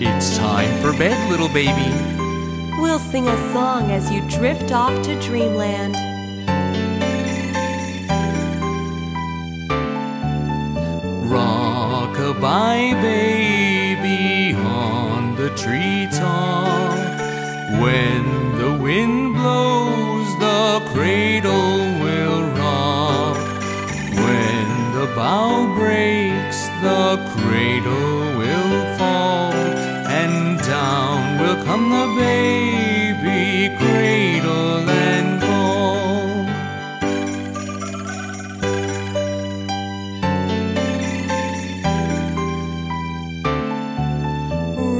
It's time for bed, little baby. We'll sing a song as you drift off to dreamland. Rock-a-bye, baby, on the treetop. When the wind blows, the cradle will rock. When the bough breaks the cradle will fall, and down will come the baby, cradle and all.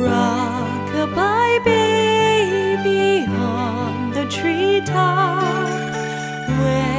Rock-a-bye baby on the treetop. When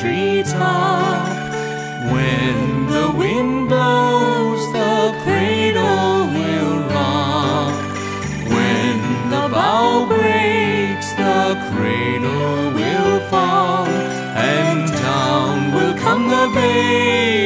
treetop. When the wind blows, the cradle will rock. When the bough breaks, the cradle will fall, and down will come the babe.